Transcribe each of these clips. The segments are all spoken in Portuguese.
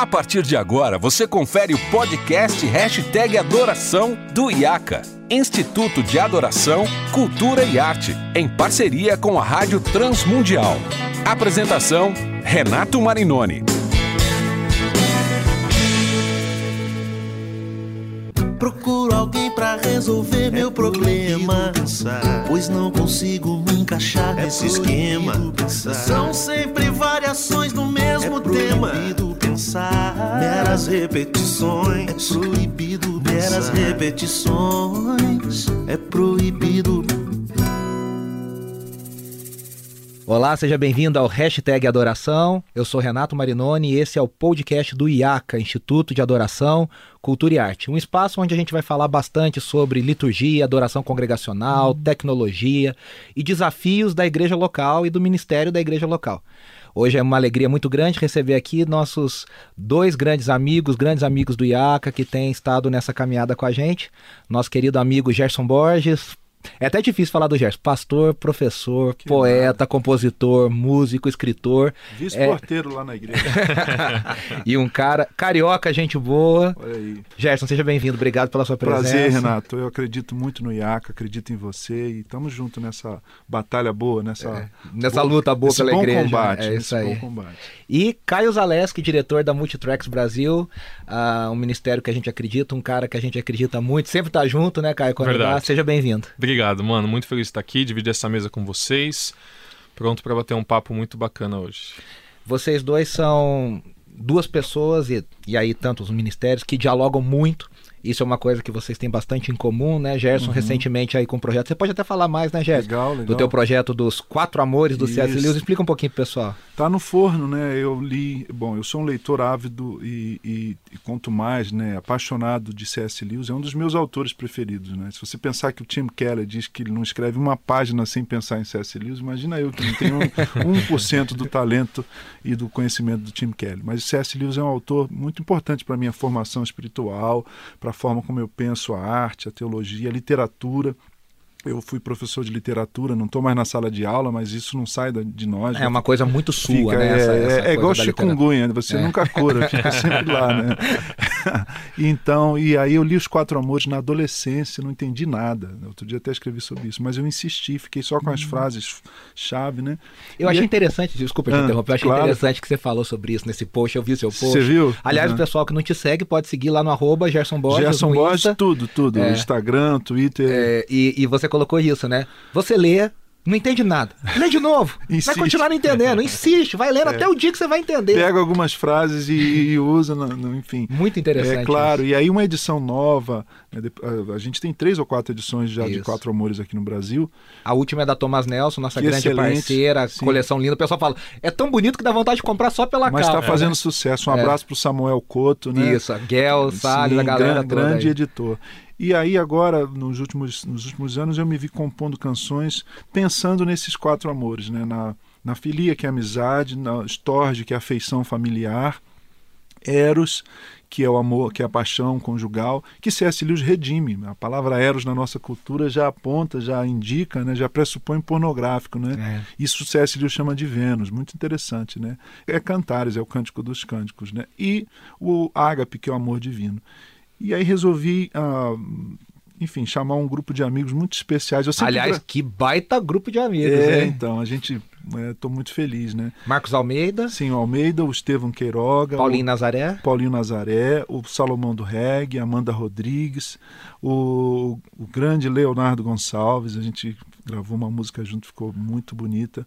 A partir de agora, você confere o podcast Hashtag Adoração do IACA, Instituto de Adoração, Cultura e Arte, em parceria com a Rádio Transmundial. Apresentação, Renato Marinoni. Procuro alguém pra resolver é meu problema. Pensar, pois não consigo me encaixar é nesse esquema. Pensar, São sempre variações do mesmo é tema. Pensar, meras repetições. É proibido meras pensar. repetições. É proibido. Olá, seja bem-vindo ao Hashtag Adoração. Eu sou Renato Marinoni e esse é o podcast do IACA, Instituto de Adoração, Cultura e Arte. Um espaço onde a gente vai falar bastante sobre liturgia, adoração congregacional, tecnologia e desafios da igreja local e do ministério da igreja local. Hoje é uma alegria muito grande receber aqui nossos dois grandes amigos, grandes amigos do IACA, que têm estado nessa caminhada com a gente. Nosso querido amigo Gerson Borges, é até difícil falar do Gerson. Pastor, professor, Que poeta, compositor, músico, escritor. Vice-porteiro lá na igreja. e um cara carioca, gente boa. Olha aí. Gerson, seja bem-vindo. Obrigado pela sua presença. Prazer, Renato. Eu acredito muito no IACA, acredito em você e estamos juntos nessa batalha boa, nessa, Nessa luta boa esse pela bom igreja. combate. é isso aí. bom combate. E Caio Zaleski, diretor da Multitracks Brasil, ah, um ministério que a gente acredita, um cara que a gente acredita muito. Sempre tá junto, né, Caio? Quando Verdade. dá, seja bem-vindo. Obrigado, mano. Muito feliz de estar aqui, dividir essa mesa com vocês. Pronto para bater um papo muito bacana hoje. Vocês dois são duas pessoas, e, e aí tantos ministérios, que dialogam muito. Isso é uma coisa que vocês têm bastante em comum, né? Gerson, recentemente aí com o projeto. Você pode até falar mais, né, Gerson? Legal, legal. Do teu projeto dos Quatro Amores do C.S. Lewis. Explica um pouquinho pro pessoal. Tá no forno, né? Eu li. Bom, eu sou um leitor ávido e, e, e quanto mais, né? Apaixonado de C.S. Lewis. É um dos meus autores preferidos, né? Se você pensar que o Tim Keller diz que ele não escreve uma página sem pensar em C.S. Lewis, imagina eu que não tenho um, 1% do talento e do conhecimento do Tim Keller. Mas C.S. Lewis é um autor muito importante para minha formação espiritual, para a forma como eu penso a arte, a teologia, a literatura. Eu fui professor de literatura, não estou mais na sala de aula, mas isso não sai de nós. É uma coisa muito sua, Fica, né? é, essa- é- essa é igual chikungunya, você É. nunca cura, fica sempre lá, né? então, e aí eu li Os Quatro Amores na adolescência, não entendi nada. Outro dia até escrevi sobre isso, mas eu insisti, fiquei só com as frases chave, né? Eu achei E- interessante, desculpa te Ah, interromper, eu achei claro. interessante que você falou sobre isso nesse post, eu vi seu post. Você viu? Aliás, Uhum. o pessoal que não te segue pode seguir lá no arroba Gerson Borges, Gerson Borges, tudo, tudo. É. Instagram, Twitter. É, e, e você colocou isso, né? Você lê, não entende nada. Lê de novo. vai continuar não entendendo. Insiste, vai lendo até o dia que você vai entender. Pega algumas frases e, e usa, no- no- enfim. Muito interessante. É claro, isso. e aí uma edição nova. né, de- a- gente tem três ou quatro edições já de Isso. Quatro Amores aqui no Brasil. A última é da Thomas Nelson, nossa Que grande excelente. parceira, Sim. coleção linda. O pessoal fala, é tão bonito que dá vontade de comprar só pela Mas está fazendo né? sucesso. Um É. abraço para o Samuel Couto, né? Isso, Gel, Salles, a galera gran- grande aí. editor. E aí agora, nos últimos, nos últimos anos, eu me vi compondo canções pensando nesses quatro amores, né? Na, na filia, que é a amizade, na storge, que é a afeição familiar, eros, que é o amor, que é a paixão conjugal, que C.S. Lewis redime. A palavra eros na nossa cultura já aponta, já indica, né? já pressupõe pornográfico, né? É. Isso C.S. Lewis chama de Vênus, muito interessante, né? É Cantares, é o cântico dos cânticos, né? E o ágape, que é o amor divino. E aí resolvi, ah, enfim, chamar um grupo de amigos muito especiais. Aliás, tra- que baita grupo de amigos, é, hein? então, a gente, estou muito feliz, né? Marcos Almeida, Sim, o Almeida, o Estevão Queiroga, Paulinho o Nazaré. Paulinho Nazaré, o Salomão do a Amanda Rodrigues, o, o grande Leonardo Gonçalves, a gente gravou uma música junto, ficou muito bonita.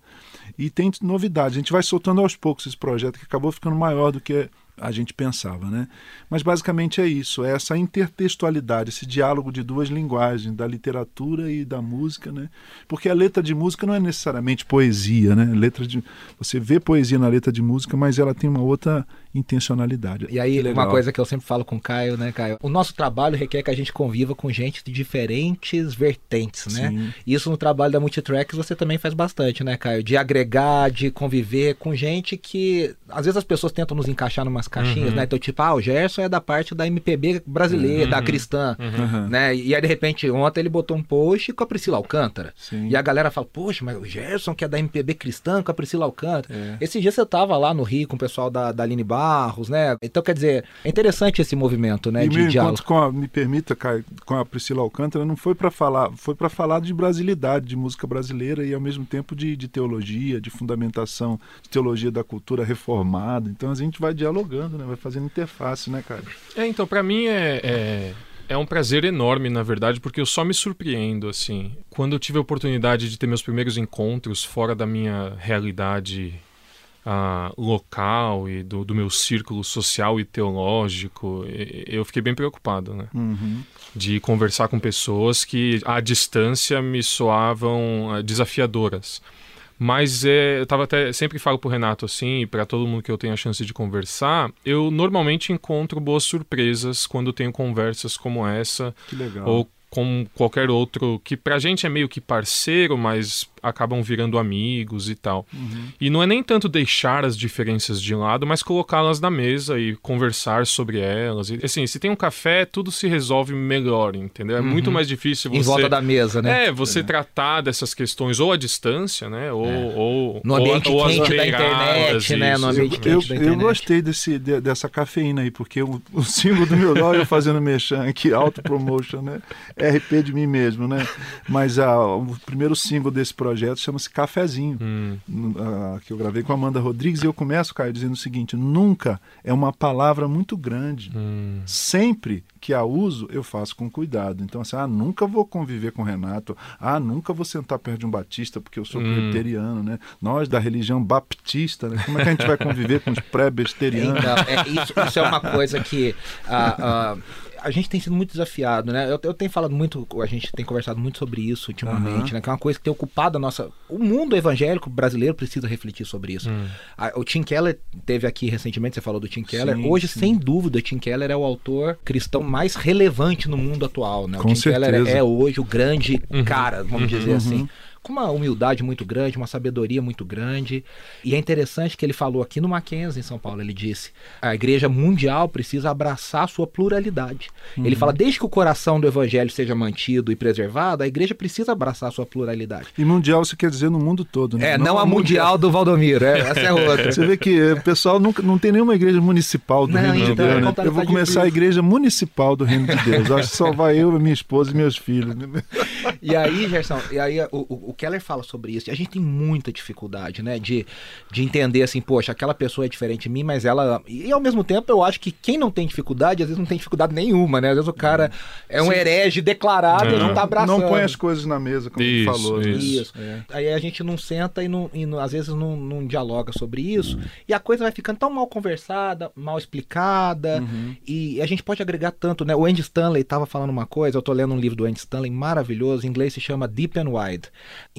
E tem novidade, a gente vai soltando aos poucos esse projeto que acabou ficando maior do que a gente pensava, né? Mas basicamente é isso, é essa intertextualidade, esse diálogo de duas linguagens, da literatura e da música, né? Porque a letra de música não é necessariamente poesia, né? Letra de você vê poesia na letra de música, mas ela tem uma outra intencionalidade. E aí, uma coisa que eu sempre falo com o Caio, né, Caio? O nosso trabalho requer que a gente conviva com gente de diferentes vertentes, né? Sim. Isso no trabalho da Multitracks você também faz bastante, né, Caio? De agregar, de conviver com gente que às vezes as pessoas tentam nos encaixar numa umas caixinhas, uhum. né? Então, tipo, ah, o Gerson é da parte da MPB brasileira, uhum. da cristã, uhum. né? E aí, de repente, ontem ele botou um post com a Priscila Alcântara. Sim. E a galera fala, poxa, mas o Gerson que é da MPB cristã com a Priscila Alcântara. É. Esse dia você tava lá no Rio com o pessoal da, da Aline Barros, né? Então, quer dizer, é interessante esse movimento, né? E de meu encontro com a, me permita, Caio, com a Priscila Alcântara, não foi para falar, foi para falar de brasilidade, de música brasileira e ao mesmo tempo de, de teologia, de fundamentação de teologia da cultura reformada. Então a gente vai dialogando, né? Vai fazendo interface, né, cara? É, então, para mim é... é... É um prazer enorme, na verdade, porque eu só me surpreendo, assim. Quando eu tive a oportunidade de ter meus primeiros encontros fora da minha realidade uh, local e do, do, meu círculo social e teológico, eu fiquei bem preocupado, né? Uhum. De conversar com pessoas que à distância me soavam uh, desafiadoras. Mas é, eu tava até sempre falo pro Renato assim, para todo mundo que eu tenho a chance de conversar, eu normalmente encontro boas surpresas quando tenho conversas como essa. Que legal. Ou com qualquer outro que pra gente é meio que parceiro, mas acabam virando amigos e tal. Uhum. E não é nem tanto deixar as diferenças de lado, mas colocá-las na mesa e conversar sobre elas. E, assim, se tem um café, tudo se resolve melhor, entendeu? É uhum. muito mais difícil você... Em volta da mesa, né? É, você é. tratar dessas questões ou à distância, né? Ou, é. ou no ambiente ou, quente ou da internet, né? No ambiente eu, quente eu, da internet. Eu gostei desse, de, dessa cafeína aí, porque o, o símbolo do meu olha eu fazendo mexer aqui, auto-promotion, né? RP de mim mesmo, né? Mas a, o primeiro símbolo desse projeto chama-se Cafezinho, hum. uh, que eu gravei com a Amanda Rodrigues, e eu começo, Caio, dizendo o seguinte: nunca é uma palavra muito grande. Hum. Sempre que a uso, eu faço com cuidado. Então, assim, ah, nunca vou conviver com o Renato, ah, nunca vou sentar perto de um batista porque eu sou hum. presbiteriano, né? Nós da religião baptista, né? Como é que a gente vai conviver com os pré-besterianos? Então, é, isso, isso, é uma coisa que. Uh, uh, a gente tem sido muito desafiado, né? Eu, eu, tenho falado muito, a gente tem conversado muito sobre isso ultimamente, uhum. né? Que é uma coisa que tem ocupado a nossa. O mundo evangélico brasileiro precisa refletir sobre isso. Uhum. A, o Tim Keller teve aqui recentemente, você falou do Tim Keller. Sim, Hoje, sim. sem dúvida, o Tim Keller é o autor cristão mais relevante no mundo atual, né? O Com Tim certeza. Keller é hoje o grande uhum. cara, vamos dizer uhum. assim com uma humildade muito grande, uma sabedoria muito grande. E é interessante que ele falou aqui no Mackenzie, em São Paulo, ele disse: a igreja mundial precisa abraçar a sua pluralidade. Uhum. Ele fala: desde que o coração do evangelho seja mantido e preservado, a igreja precisa abraçar a sua pluralidade. E mundial você quer dizer no mundo todo, né? É, não, não a mundial, mundial do Valdomiro, é, essa é outra. Você vê que o pessoal nunca, não tem nenhuma igreja municipal do não, Reino então, de Deus. Né? Eu vou começar a igreja municipal do Reino de Deus. Acho que só vai eu, minha esposa e meus filhos. E aí, Gerson, e aí o, o Keller fala sobre isso. A gente tem muita dificuldade, né? De, de entender assim, poxa, aquela pessoa é diferente de mim, mas ela. E ao mesmo tempo eu acho que quem não tem dificuldade, às vezes não tem dificuldade nenhuma, né? Às vezes o cara é um Sim. herege declarado é. e não tá abraçando. Não põe as coisas na mesa, como isso, falou. Né? Isso. isso. É. Aí a gente não senta e, não, e não, às vezes não, não, dialoga sobre isso. Uhum. E a coisa vai ficando tão mal conversada, mal explicada. Uhum. E a gente pode agregar tanto, né? O Andy Stanley estava falando uma coisa, eu tô lendo um livro do Andy Stanley maravilhoso, em inglês se chama Deep and Wide.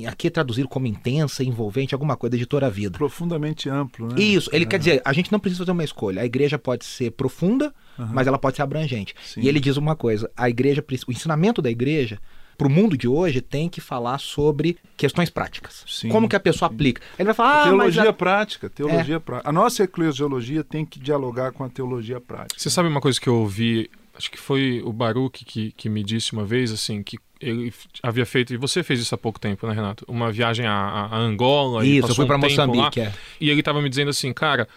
Aqui traduzido como intensa, envolvente, alguma coisa, editora Vida. Profundamente amplo, né? Isso, ele é. quer dizer, a gente não precisa fazer uma escolha. A igreja pode ser profunda, uhum. mas ela pode ser abrangente. Sim. E ele diz uma coisa: a igreja, o ensinamento da igreja para o mundo de hoje tem que falar sobre questões práticas. Sim, como que a pessoa sim. aplica. Ele vai falar, ah, teologia a... prática, teologia é. prática. A nossa eclesiologia tem que dialogar com a teologia prática. Você sabe uma coisa que eu ouvi, acho que foi o Baruch que, que me disse uma vez, assim, que ele havia feito, e você fez isso há pouco tempo, né, Renato? Uma viagem a, a Angola. Isso, eu fui para um Moçambique. É. E ele estava me dizendo assim, cara,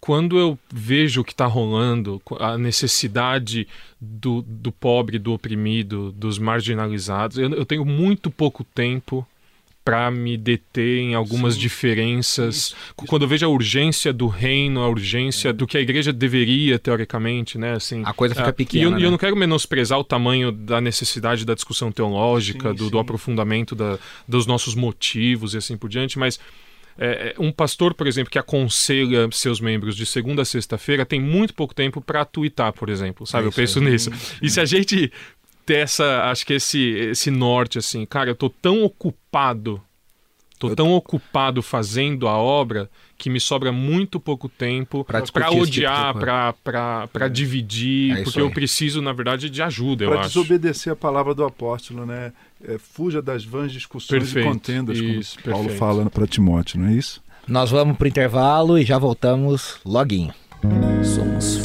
quando eu vejo o que está rolando, a necessidade do, do pobre, do oprimido, dos marginalizados, eu, eu tenho muito pouco tempo para me deter em algumas Sim. diferenças. Isso, isso. Quando eu vejo a urgência do reino, a urgência é. do que a igreja deveria, teoricamente, né? Assim, a coisa fica pequena. E eu, né? eu, não quero menosprezar o tamanho da necessidade da discussão teológica, sim, do, do, aprofundamento da, dos nossos motivos e assim por diante, mas. É, é, um pastor, por exemplo, que aconselha seus membros de segunda a sexta-feira tem muito pouco tempo para twittar, por exemplo, sabe? É eu penso nisso. E se a gente ter essa, acho que esse, esse norte, assim, cara, eu tô tão ocupado, tô eu... tão ocupado fazendo a obra que me sobra muito pouco tempo para odiar, tipo para é. dividir, é porque eu preciso, na verdade, de ajuda, Para desobedecer a palavra do apóstolo, né? É, fuja das vãs discussões perfeito, e contendas, isso, como Paulo falando para Timóteo, não é isso? Nós vamos para o intervalo e já voltamos loguinho. Somos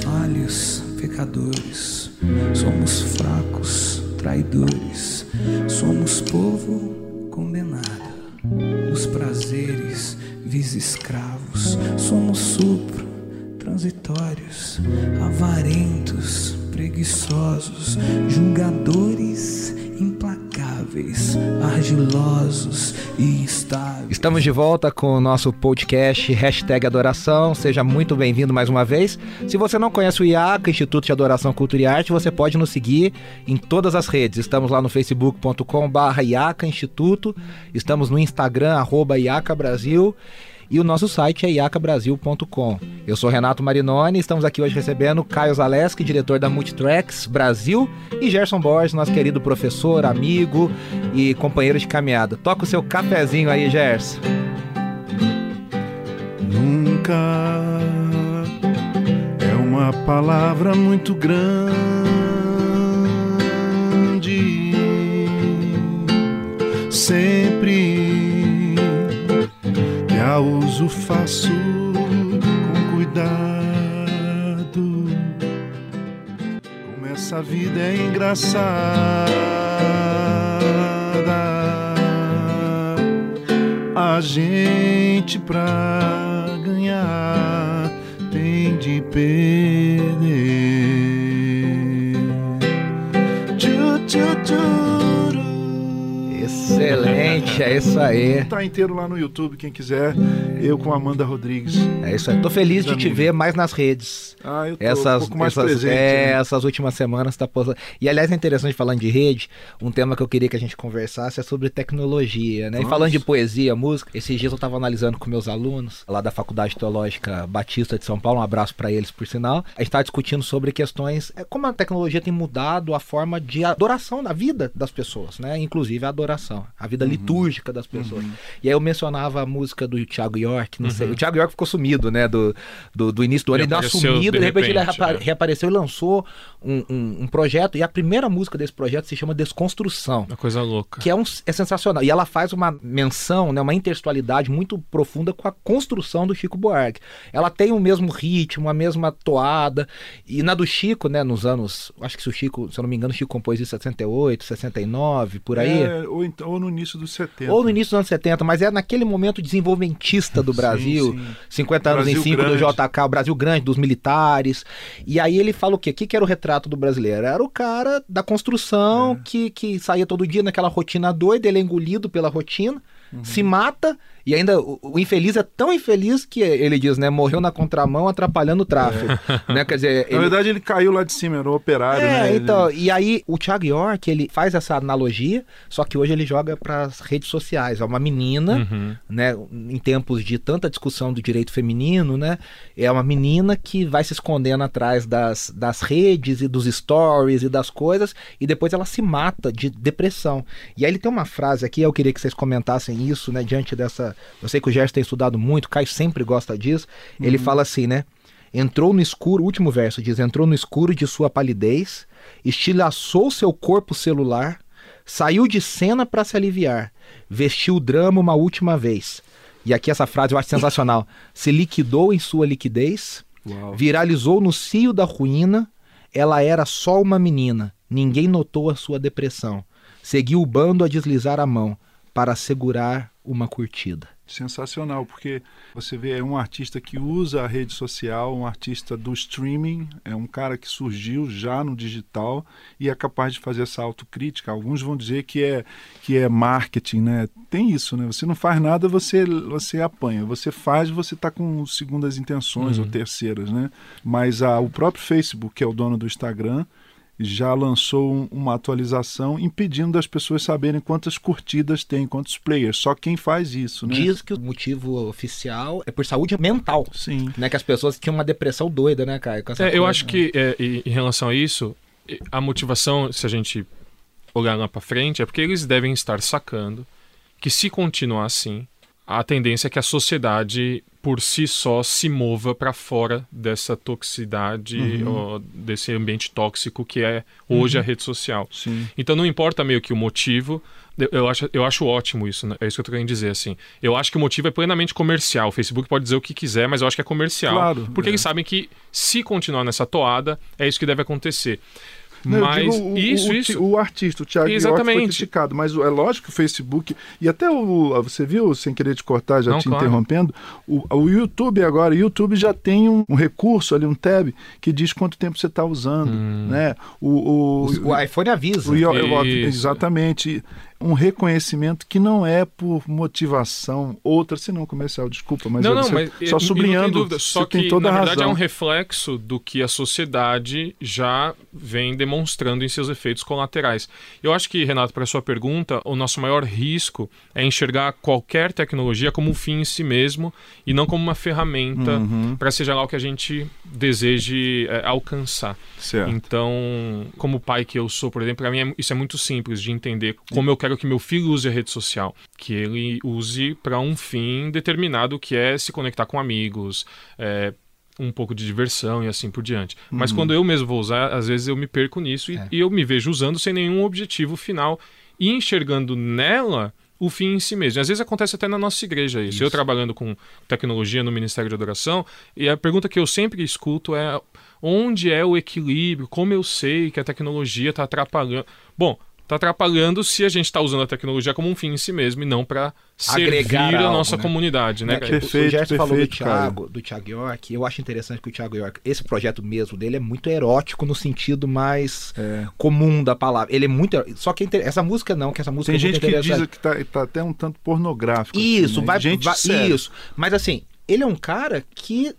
pecadores, somos fracos, traidores, somos povo condenado. Nos prazeres, vis escravos, somos supro, transitórios, avarentos, preguiçosos, julgadores implacáveis, argilosos e instáveis. Estamos de volta com o nosso podcast Hashtag Adoração. Seja muito bem-vindo mais uma vez. Se você não conhece o IACA, Instituto de Adoração, Cultura e Arte, você pode nos seguir em todas as redes. Estamos lá no facebook.com.br IACA Instituto, estamos no Instagram, arroba IACA Brasil e o nosso site é iacabrasil.com. Eu sou Renato Marinoni, estamos aqui hoje recebendo Caio Zaleski, diretor da Multitracks Brasil, e Gerson Borges, nosso querido professor, amigo e companheiro de caminhada. Toca o seu cafezinho aí, Gerson. Nunca é uma palavra muito grande. Sempre uso faço com cuidado. Como essa vida é engraçada. A gente pra ganhar tem de perder. Tchu, tchu, tchu. Excelente, é isso aí. Tá inteiro lá no YouTube, quem quiser. Eu com Amanda Rodrigues. É isso aí. Tô feliz de te ver mais nas redes. Ah, eu tô essas, um pouco mais essas, presente. É, né? essas últimas semanas tá postando. E aliás, é interessante falando de rede, um tema que eu queria que a gente conversasse é sobre tecnologia, né? E Nossa. falando de poesia, música, esses dias eu tava analisando com meus alunos lá da Faculdade Teológica Batista de São Paulo, um abraço para eles por sinal. A gente tá discutindo sobre questões, é, como a tecnologia tem mudado a forma de adoração da vida das pessoas, né? Inclusive a adoração, a vida Uhum. litúrgica das pessoas. E aí eu mencionava a música do Thiago York, não sei. O Thiago York ficou sumido, né? Do, do, do início do ano, Ele ele deu uma sumida, de de repente, ele reapa- é. reapareceu e lançou um, um, um projeto. E a primeira música desse projeto se chama Desconstrução. Uma coisa louca. Que é, um, é sensacional. E ela faz uma menção, né, uma intertextualidade muito profunda com a construção do Chico Buarque. Ela tem o mesmo ritmo, a mesma toada. E na do Chico, né, nos anos. Acho que se o Chico, se eu não me engano, o Chico compôs isso em 68, 69, por aí. É, ou, então, ou no início dos 70. Ou no início dos anos 70, mas é naquele momento desenvolvimentista do Sim, Brasil, sim. 50 anos Brasil em 5 do. JK, o Brasil grande, dos militares. E aí ele fala o quê? O que, que era o retrato do brasileiro? Era o cara da construção É. que, que saía todo dia naquela rotina doida, ele é engolido pela rotina, Uhum. se mata. E ainda o, o infeliz é tão infeliz que ele diz, né? Morreu na contramão atrapalhando o tráfego. Né? Quer dizer, Na ele, verdade, ele caiu lá de cima, era o operário, é, né? então, e aí o Thiago York, ele faz essa analogia, só que hoje ele joga para as redes sociais. É uma menina, Uhum. né, em tempos de tanta discussão do direito feminino, né, é uma menina que vai se escondendo atrás das, das redes e dos stories e das coisas, e depois ela se mata de depressão. E aí ele tem uma frase aqui, eu queria que vocês comentassem isso, né, diante dessa... Eu sei que o Gerson tem estudado muito, o Caio sempre gosta disso. Ele fala assim, né, Entrou no escuro, o último verso diz: entrou no escuro de sua palidez, estilhaçou seu corpo celular, saiu de cena para se aliviar, vestiu o drama uma última vez. E aqui essa frase eu acho sensacional. Se liquidou em sua liquidez, Uau. viralizou no cio da ruína, ela era só uma menina, ninguém notou a sua depressão. Seguiu o bando a deslizar a mão para segurar uma curtida. Sensacional, porque você vê, é um artista que usa a rede social, um artista do streaming, é um cara que surgiu já no digital e é capaz de fazer essa autocrítica. Alguns vão dizer que é, que é marketing, né? Tem isso, né? Você não faz nada, você, você apanha. Você faz, você está com segundas intenções ou terceiras, né? Mas a, o próprio Facebook, que é o dono do Instagram, já lançou um- uma atualização impedindo das pessoas saberem quantas curtidas tem, quantos players. Só quem faz isso, né? Diz que o motivo oficial é por saúde mental. Sim. Né, que as pessoas tinham uma depressão doida, né, Caio? Com essa É, eu coisa, acho né? que é, em relação a isso, a motivação, se a gente olhar lá pra frente, é porque eles devem estar sacando que se continuar assim, a tendência é que a sociedade por si só se mova para fora dessa toxicidade, Uhum. desse ambiente tóxico que é hoje a rede social. Sim. Então não importa meio que o motivo. eu- Eu acho, eu acho ótimo isso, né? é isso que eu tô querendo dizer, assim. Eu acho que o motivo é plenamente comercial. O Facebook pode dizer o que quiser, mas eu acho que é comercial. Claro, porque é. eles sabem que se continuar nessa toada, é isso que deve acontecer. Não, eu mas digo o, isso, o, isso. O artista, o Thiago York foi Exatamente. criticado, mas é lógico que o Facebook. E até o. Você viu, sem querer te cortar, já Não, te claro. interrompendo, o, o YouTube agora, o YouTube já tem um, um recurso ali, um tab, que diz quanto tempo você está usando. Hum. Né? O, o, O iPhone avisa. exatamente. Um reconhecimento que não é por motivação outra, senão comercial, desculpa, mas não, não, mas só sublinhando, não dúvida. Só tem que toda na a verdade é razão. um reflexo do que a sociedade já vem demonstrando em seus efeitos colaterais. Eu acho que, Renato, para sua pergunta, o nosso maior risco é enxergar qualquer tecnologia como um fim em si mesmo e não como uma ferramenta Uhum. para seja lá o que a gente deseje é, alcançar. Certo. Então, como pai que eu sou, por exemplo, para mim é- isso é muito simples de entender como eu quero que meu filho use a rede social, que ele use para um fim determinado, que é se conectar com amigos, é, um pouco de diversão e assim por diante. Mas quando eu mesmo vou usar, às vezes eu me perco nisso e, É. e eu me vejo usando sem nenhum objetivo final e enxergando nela o fim em si mesmo. Às vezes acontece até na nossa igreja isso. Eu trabalhando com tecnologia no Ministério de Adoração, e a pergunta que eu sempre escuto é onde é o equilíbrio? Como eu sei que a tecnologia está atrapalhando? Bom, está atrapalhando se a gente está usando a tecnologia como um fim em si mesmo e não para servir Agregar a algo, nossa né? comunidade, né? É, cara? Perfeito, o Gerson falou do. Thiago, do Thiago York. Eu acho interessante que o Thiago York, esse projeto mesmo dele é muito erótico no sentido mais É. comum da palavra. Ele é muito. Só que é inter- essa música não, que essa música Tem é gente que diz que tá, tá até um tanto pornográfico. assim, Isso, né? vai, gente vai- isso. Mas assim, ele é um cara que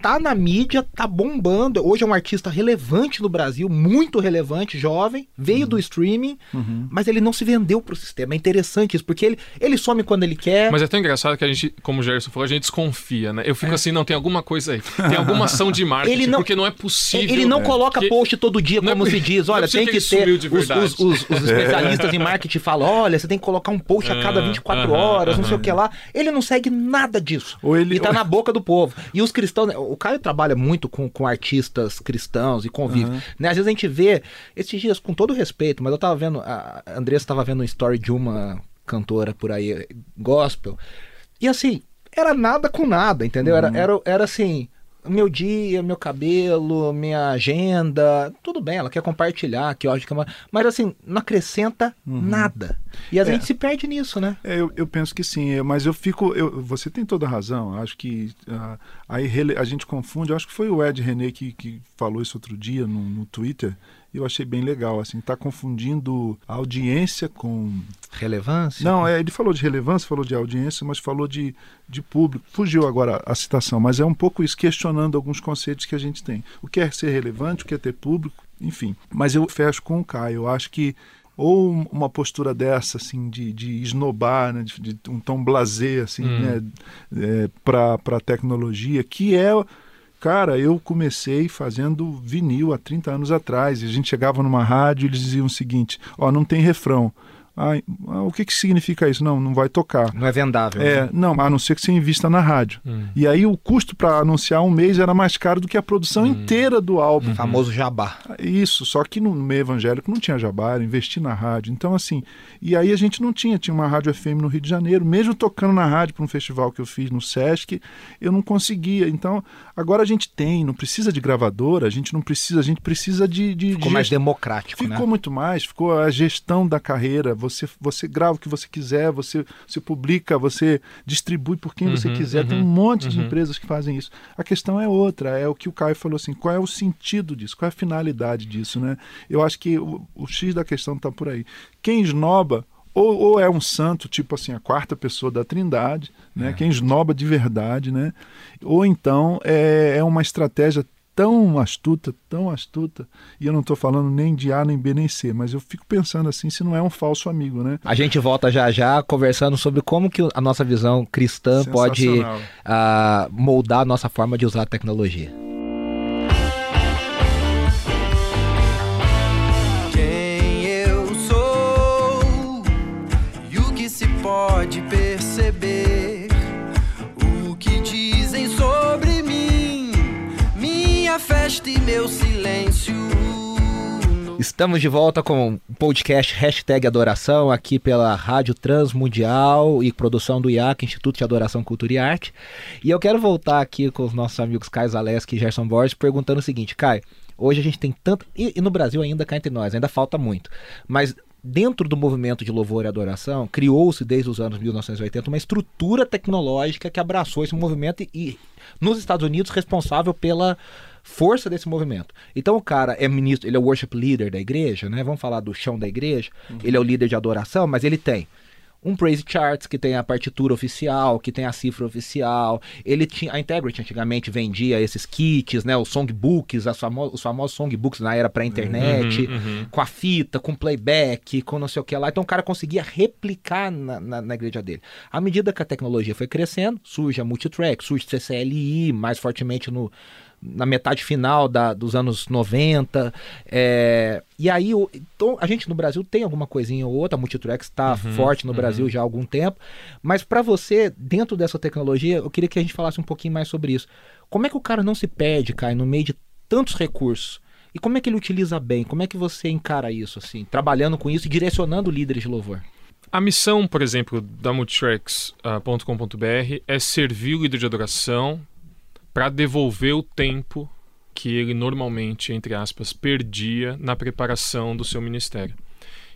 tá na mídia, tá bombando. Hoje é um artista relevante no Brasil, muito relevante, jovem, veio do streaming, Uhum. mas ele não se vendeu pro sistema. É interessante isso, porque ele, ele some quando ele quer. Mas é tão engraçado que a gente, como o Gerson falou, a gente desconfia, né? Eu fico assim, não, tem alguma coisa aí. Tem alguma ação de marketing, Ele não- porque não é possível. Ele não coloca que- post todo dia, é como por- se diz. é Olha, tem que que ter. Os, os- os- os especialistas em marketing falam: olha, você tem que colocar um post a cada Ah, 24 aham, horas, não sei o que lá. Ele não segue nada disso. Ou ele- e tá ou- na boca do povo. E os cristãos, né, o Caio trabalha muito com, com artistas cristãos e convive. Né? Às vezes a gente vê, esses dias, com todo respeito, mas eu tava vendo, a Andressa tava vendo um story de uma cantora por aí, gospel. E assim, era nada com nada, entendeu? Era, era, era assim, meu dia, meu cabelo, minha agenda, tudo bem, ela quer compartilhar, que que é uma... Mas assim, não acrescenta nada. E a É. gente se perde nisso, né? É, eu, eu penso que sim, mas eu fico. eu- você tem toda a razão. Acho que ah, aí a gente confunde. Eu acho que foi o Ed René que, que falou isso outro dia no, no Twitter. E eu achei bem legal. Assim, tá confundindo audiência com. Relevância. Não, é, ele falou de relevância, falou de audiência, mas falou de, de público. Fugiu agora a citação, mas é um pouco isso, questionando alguns conceitos que a gente tem. O que é ser relevante, o que é ter público, enfim. Mas eu fecho com o Caio. Eu acho que ou um- uma postura dessa, assim, de, de esnobar, né, de, de um tom blasé, assim, Hum. né, é, para a tecnologia, que é. Cara, eu comecei fazendo vinil há 30 anos atrás. E a gente chegava numa rádio e eles diziam o seguinte: ó, não tem refrão. Ai, ah, o que, que significa isso? Não, não vai tocar. Não é vendável. É, né? não, a não ser que você invista na rádio. Hum. E aí o custo para anunciar um mês era mais caro do que a produção inteira do álbum. O famoso jabá. Isso, só que no meio evangélico não tinha jabá, era investir na rádio. Então, assim, e aí a gente não tinha, tinha uma rádio FM no Rio de Janeiro, mesmo tocando na rádio para um festival que eu fiz no Sesc, eu não conseguia. Então, agora a gente tem, não precisa de gravadora, a gente não precisa, a gente precisa de. de Ficou de mais democrático, Ficou né? muito mais, ficou a gestão da carreira. Você, você grava o que você quiser, você, você publica, você distribui por quem você Uhum, quiser. Tem um uhum, monte de uhum. empresas que fazem isso. A questão é outra, é o que o Caio falou assim: qual é o sentido disso? Qual é a finalidade disso, né? Eu acho que o, o X da questão está por aí. Quem esnoba. Ou, ou é um santo, tipo assim, a quarta pessoa da trindade, né? Quem esnoba de verdade, né? Ou então é, é uma estratégia tão astuta, tão astuta, e eu não estou falando nem de A, nem B, nem C, mas eu fico pensando assim, se não é um falso amigo, né? A gente volta já já conversando sobre como que a nossa visão cristã pode ah, moldar a nossa forma de usar a tecnologia. Meu silêncio. Estamos de volta com o podcast Hashtag Adoração, aqui pela Rádio Transmundial e produção do IAC, Instituto de Adoração, Cultura e Arte. E eu quero voltar aqui com os nossos amigos Caio Zaleski e Gerson Borges, perguntando o seguinte, Caio, hoje a gente tem tanto... E, e no Brasil ainda, cá entre nós, ainda falta muito. Mas dentro do movimento de louvor e adoração, criou-se desde os anos 1980 uma estrutura tecnológica que abraçou esse movimento e, e nos Estados Unidos responsável pela força desse movimento. Então o cara é ministro, ele é o worship leader da igreja, né? Vamos falar do chão da igreja. Ele é o líder de adoração, mas ele tem um praise charts que tem a partitura oficial, que tem a cifra oficial. Ele tinha a Integrity antigamente vendia esses kits, né, os songbooks, famo os famosos songbooks na era pré-internet, Uhum, uhum. com a fita, com playback, com não sei o que lá. Então o cara conseguia replicar na, na, na igreja dele. À medida que a tecnologia foi crescendo, surge a multitrack, surge CCLI mais fortemente no na metade final da, dos anos 90. é, e aí, o- então, a gente no Brasil tem alguma coisinha ou outra, a Multitrack está forte no Brasil já há algum tempo. Mas para você, dentro dessa tecnologia, eu queria que a gente falasse um pouquinho mais sobre isso. Como é que o cara não se perde, Kai, no meio de tantos recursos? E como é que ele utiliza bem? Como é que você encara isso, assim, trabalhando com isso e direcionando líderes de louvor? A missão, por exemplo, da multitracks.com.br é servir o líder de adoração para devolver o tempo que ele normalmente, entre aspas, perdia na preparação do seu ministério.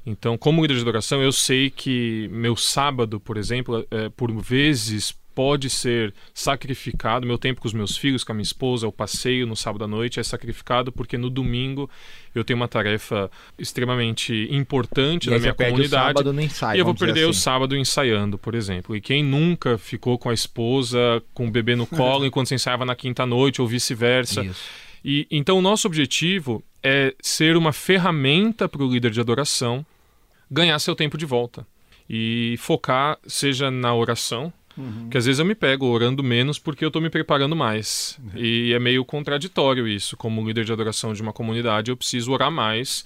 Então, como líder de adoração, eu sei que meu sábado, por exemplo, é, por vezes pode ser sacrificado. Meu tempo com os meus filhos, com a minha esposa, o passeio no sábado à noite é sacrificado porque no domingo eu tenho uma tarefa extremamente importante E na aí minha perde o comunidade. sábado no ensaio, e eu vou perder o assim. sábado ensaiando, por exemplo. E quem nunca ficou com a esposa, com o bebê no colo, enquanto você ensaiava na quinta noite, ou vice-versa. E então o nosso objetivo é ser uma ferramenta para o líder de adoração ganhar seu tempo de volta e focar seja na oração, que às vezes eu me pego orando menos porque eu estou me preparando mais. E é meio contraditório isso, como líder de adoração de uma comunidade, eu preciso orar mais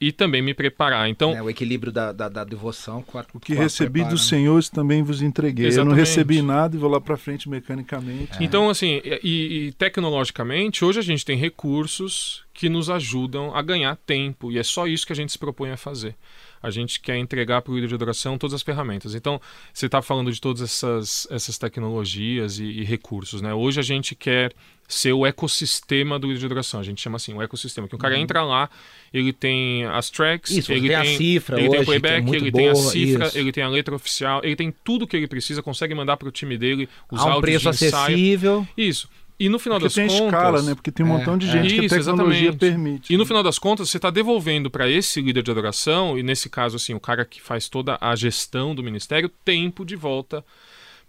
e também me preparar. Então, É, o equilíbrio da, da, da devoção com a O que com a recebi dos né? senhores também vos entreguei. Eu não Exatamente. recebi nada e vou lá para frente mecanicamente. Então, assim, e, e tecnologicamente, hoje a gente tem recursos que nos ajudam a ganhar tempo, e é só isso que a gente se propõe a fazer. A gente quer entregar para o líder de adoração todas as ferramentas. Então, você está falando de todas essas, essas tecnologias e, e recursos, né? Hoje a gente quer ser o ecossistema do líder de adoração. A gente chama assim, o ecossistema. Que o cara entra lá, ele tem as tracks, Isso, ele tem a cifra ele tem hoje, o playback, que é ele tem a boa, cifra, isso. ele tem a letra oficial, ele tem tudo que ele precisa, consegue mandar para o time dele os Há um áudios preço acessível. Isso. E no final Porque das tem contas. escala, né? Porque tem um É, montão de é. gente que a tecnologia exatamente. permite. E no né? final das contas, você está devolvendo para esse líder de adoração, e nesse caso, assim, o cara que faz toda a gestão do ministério, tempo de volta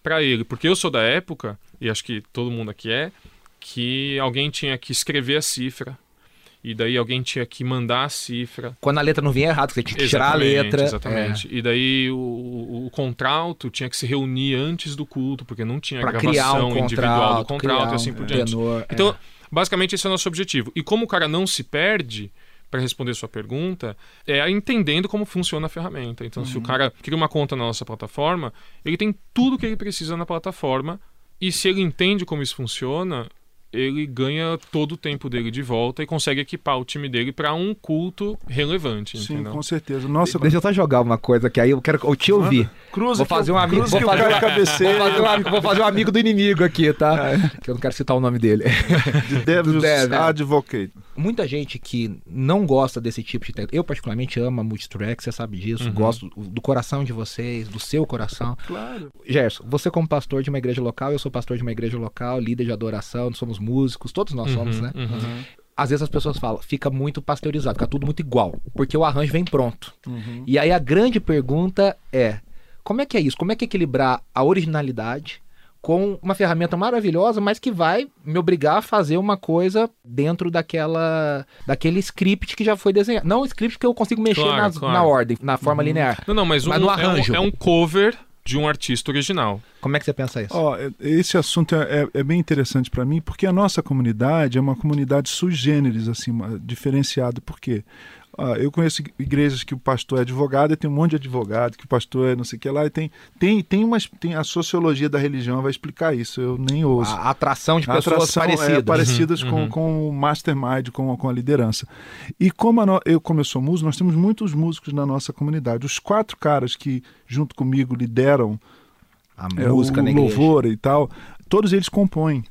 para ele. Porque eu sou da época, e acho que todo mundo aqui é, que alguém tinha que escrever a cifra, e daí alguém tinha que mandar a cifra. Quando a letra não vinha errado, você tinha que tirar a letra. Exatamente. E daí o, o, o contralto tinha que se reunir antes do culto, porque não tinha Para gravação um individual do contrato, contrato criar e assim um por diante. tenor, é. Então, basicamente, esse é o nosso objetivo. E como o cara não se perde, para responder sua pergunta, é entendendo como funciona a ferramenta. Então, se o cara cria uma conta na nossa plataforma, ele tem tudo que ele precisa na plataforma. E se ele entende como isso funciona, ele ganha todo o tempo dele de volta e consegue equipar o time dele para um culto relevante. Sim, entendeu? com certeza. Nossa, Deixa eu só jogar uma coisa que aí eu quero eu te ouvir. cruza Vou que fazer eu- um amigo, cruza vou fazer, um, cabeceia. vou, fazer um, amigo- vou fazer um amigo do inimigo aqui, tá? Que eu não quero citar o nome dele. De Devil's Devil. Advocate. Muita gente que não gosta desse tipo de tecnologia. Eu, particularmente, amo a multitrack, você sabe disso. Gosto do coração de vocês, do seu coração. Claro. Gerson, você como pastor de uma igreja local, eu sou pastor de uma igreja local, líder de adoração, somos músicos, todos nós somos, né? Uhum. Às vezes as pessoas falam, fica muito pasteurizado, fica tudo muito igual, porque o arranjo vem pronto. Uhum. E aí a grande pergunta é, como é que é isso? Como é que é equilibrar a originalidade com uma ferramenta maravilhosa, mas que vai me obrigar a fazer uma coisa dentro daquela daquele script que já foi desenhado. Não o script que eu consigo mexer Claro, nas- claro. na ordem, na forma linear. Não, não, mas, Mas um, no é um- arranjo. É, um, cover de um artista original. Como é que você pensa isso? Ó, é- esse assunto é, é- é bem interessante para mim, porque a nossa comunidade é uma comunidade sui generis, assim, diferenciada. Por quê? Ah, eu conheço igrejas que o pastor é advogado e tem um monte de advogado, que o pastor é não sei o que lá, e tem, tem, tem, umas, tem a sociologia da religião vai explicar isso, eu nem ouço. A atração de pessoas atração, parecidas. É, parecidas Uhum, com, uhum. com o mastermind, com, com a liderança. E como no- eu, como eu sou músico, nós temos muitos músicos na nossa comunidade. Os quatro caras que, junto comigo, lideram A é, música o louvor e tal, todos eles compõem.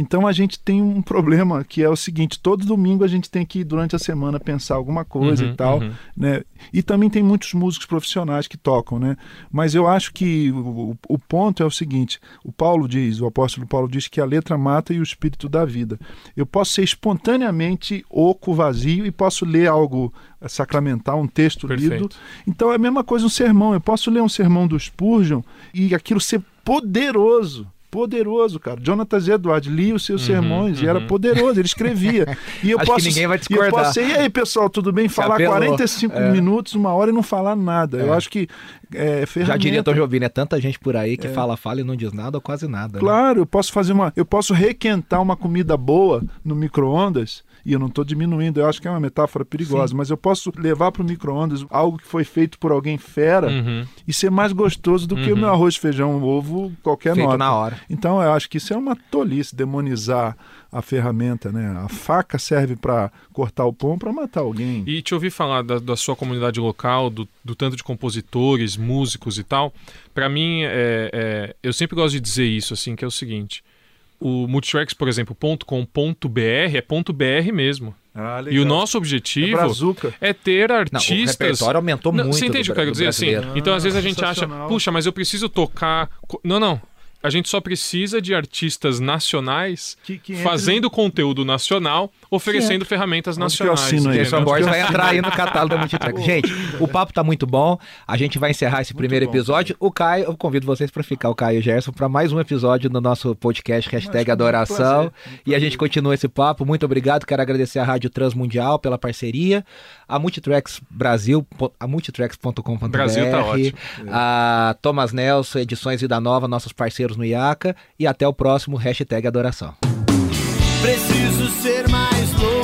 Então a gente tem um problema que é o seguinte: todo domingo a gente tem que, durante a semana, pensar alguma coisa Uhum, e tal. uhum. Né? E também tem muitos músicos profissionais que tocam, né? Mas eu acho que o, o ponto é o seguinte: o Paulo diz, o apóstolo Paulo diz que a letra mata e o espírito dá vida. Eu posso ser espontaneamente oco, vazio e posso ler algo sacramental, um texto lido. Perfeito. Então é a mesma coisa um sermão. Eu posso ler um sermão do Spurgeon e aquilo ser poderoso. Poderoso, cara. Jonathan Edwards lia os seus sermões e era uhum. poderoso, ele escrevia. E eu Acho que posso, ninguém vai e eu discordar. posso e aí, pessoal, tudo bem? Falar apelou. 45 É. minutos, uma hora e não falar nada. Eu É. acho que é Já ferramenta. diria Tom Jobim, é tanta gente por aí que fala, fala e não diz nada ou quase nada. né? Claro, eu posso fazer uma. Eu posso requentar uma comida boa no micro-ondas. E eu não estou diminuindo, eu acho que é uma metáfora perigosa, mas eu posso levar para o micro-ondas algo que foi feito por alguém fera Uhum. e ser mais gostoso do que o Uhum. meu arroz, feijão, ovo, qualquer Feito nota. na hora. Então eu acho que isso é uma tolice, demonizar a ferramenta, né? A faca serve para cortar o pão, para matar alguém. E te ouvir falar da, da sua comunidade local, do, do tanto de compositores, músicos e tal, pra mim, é, é, eu sempre gosto de dizer isso, assim, que é o seguinte. O Multitracks, por exemplo, .com.br é ponto .br mesmo. Ah, E o nosso é objetivo brazuca. é ter Não, o artistas... repertório aumentou Não, muito. Você entende o que eu quero dizer? Assim, brasileiro. então às vezes a gente acha, puxa, mas eu preciso tocar... Não, não. A gente só precisa de artistas nacionais Que- que entre- fazendo conteúdo nacional, oferecendo ferramentas Onde que eu nacionais. assino aí? Onde Borges vai entrar aí no catálogo da Multitrack. Gente, o papo tá muito bom. A gente vai encerrar esse primeiro bom. episódio. O Caio, eu convido vocês para ficar, o Caio e o Gerson, para mais um episódio no nosso podcast hashtag Adoração. prazer, E a gente continua esse papo. Muito obrigado. Quero agradecer à Rádio Transmundial pela parceria, a Multitracks Brasil, a multitracks.com.br, Brasil tá ótimo. a Thomas Nelson, Edições Vida Nova, nossos parceiros no IACA. E até o próximo hashtag Adoração. Preciso ser mais louco